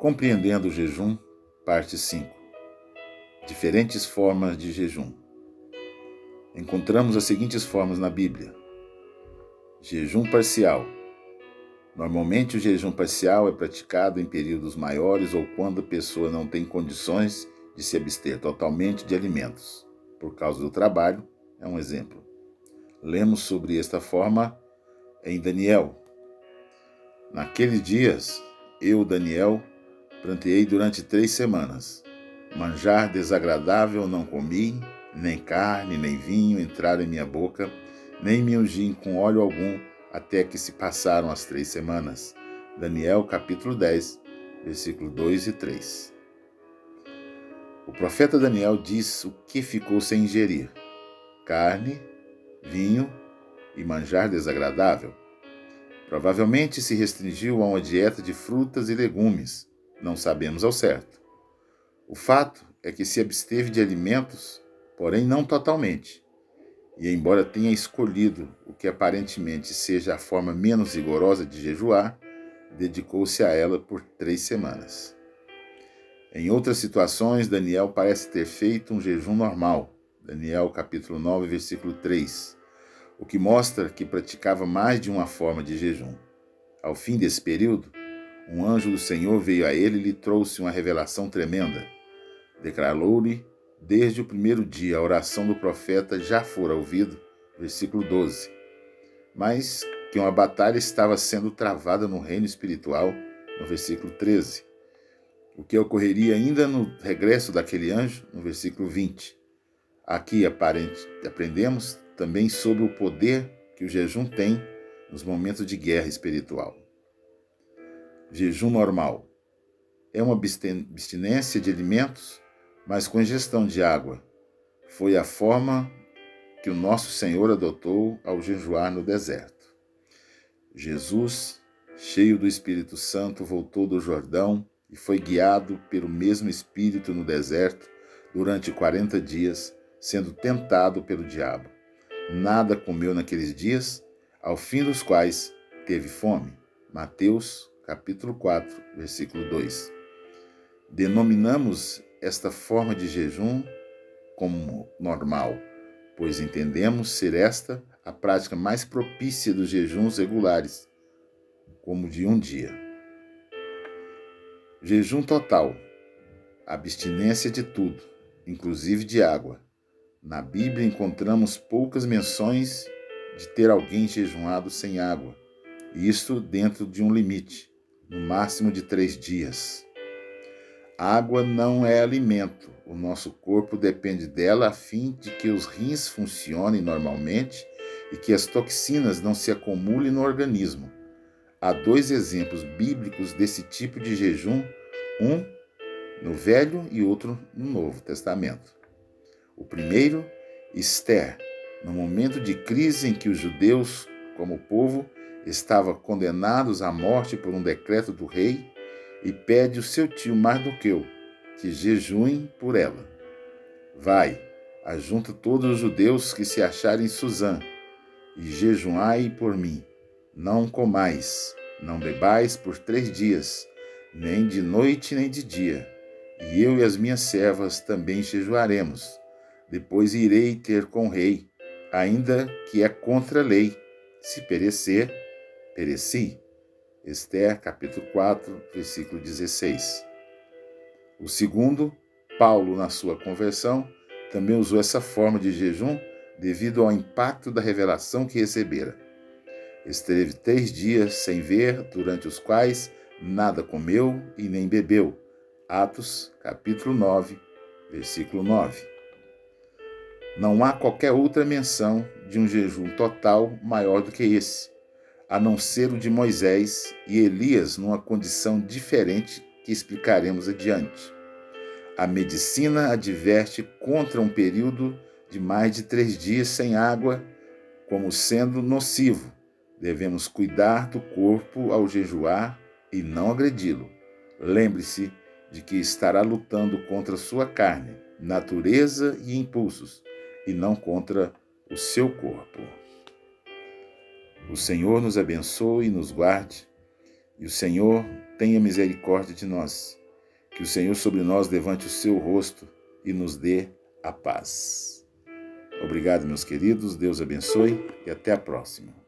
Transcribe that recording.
Compreendendo o jejum, parte 5. Diferentes formas de jejum. Encontramos as seguintes formas na Bíblia: Jejum parcial. Normalmente, o jejum parcial é praticado em períodos maiores ou quando a pessoa não tem condições de se abster totalmente de alimentos, por causa do trabalho, é um exemplo. Lemos sobre esta forma em Daniel. Naqueles dias, eu, Daniel, Planteei durante três semanas. Manjar desagradável não comi, nem carne, nem vinho entraram em minha boca, nem me ungi com óleo algum, até que se passaram as três semanas. Daniel capítulo 10, versículo 2 e 3. O profeta Daniel diz o que ficou sem ingerir: carne, vinho e manjar desagradável. Provavelmente se restringiu a uma dieta de frutas e legumes não sabemos ao certo. O fato é que se absteve de alimentos, porém não totalmente. E, embora tenha escolhido o que aparentemente seja a forma menos rigorosa de jejuar, dedicou-se a ela por três semanas. Em outras situações, Daniel parece ter feito um jejum normal. Daniel capítulo 9, versículo 3, o que mostra que praticava mais de uma forma de jejum. Ao fim desse período, um anjo do Senhor veio a ele e lhe trouxe uma revelação tremenda. Declarou-lhe desde o primeiro dia a oração do profeta já fora ouvido, versículo 12. Mas que uma batalha estava sendo travada no reino espiritual, no versículo 13. O que ocorreria ainda no regresso daquele anjo, no versículo 20. Aqui aprendemos também sobre o poder que o jejum tem nos momentos de guerra espiritual. Jejum normal. É uma abstinência de alimentos, mas com ingestão de água. Foi a forma que o nosso Senhor adotou ao jejuar no deserto. Jesus, cheio do Espírito Santo, voltou do Jordão e foi guiado pelo mesmo Espírito no deserto durante quarenta dias, sendo tentado pelo diabo. Nada comeu naqueles dias, ao fim dos quais teve fome. Mateus capítulo 4, versículo 2. Denominamos esta forma de jejum como normal, pois entendemos ser esta a prática mais propícia dos jejuns regulares, como de um dia. Jejum total, abstinência de tudo, inclusive de água. Na Bíblia encontramos poucas menções de ter alguém jejuado sem água, isto dentro de um limite no máximo de três dias. água não é alimento, o nosso corpo depende dela a fim de que os rins funcionem normalmente e que as toxinas não se acumulem no organismo. Há dois exemplos bíblicos desse tipo de jejum, um no Velho e outro no Novo Testamento. O primeiro, Esther, no momento de crise em que os judeus, como povo, estava condenados à morte por um decreto do rei e pede o seu tio Mardoqueu que jejuem por ela. Vai, ajunta todos os judeus que se acharem em Suzã e jejuai por mim. Não comais, não bebais por três dias, nem de noite nem de dia. E eu e as minhas servas também jejuaremos. Depois irei ter com o rei, ainda que é contra a lei. Se perecer, pereci. Esther, capítulo 4, versículo 16. O segundo, Paulo, na sua conversão, também usou essa forma de jejum devido ao impacto da revelação que recebera. Esteve três dias sem ver, durante os quais nada comeu e nem bebeu. Atos, capítulo 9, versículo 9. Não há qualquer outra menção de um jejum total maior do que esse a não ser o de Moisés e Elias numa condição diferente que explicaremos adiante. A medicina adverte contra um período de mais de três dias sem água como sendo nocivo. Devemos cuidar do corpo ao jejuar e não agredi-lo. Lembre-se de que estará lutando contra sua carne, natureza e impulsos, e não contra o seu corpo. O Senhor nos abençoe e nos guarde, e o Senhor tenha misericórdia de nós. Que o Senhor sobre nós levante o seu rosto e nos dê a paz. Obrigado, meus queridos, Deus abençoe e até a próxima.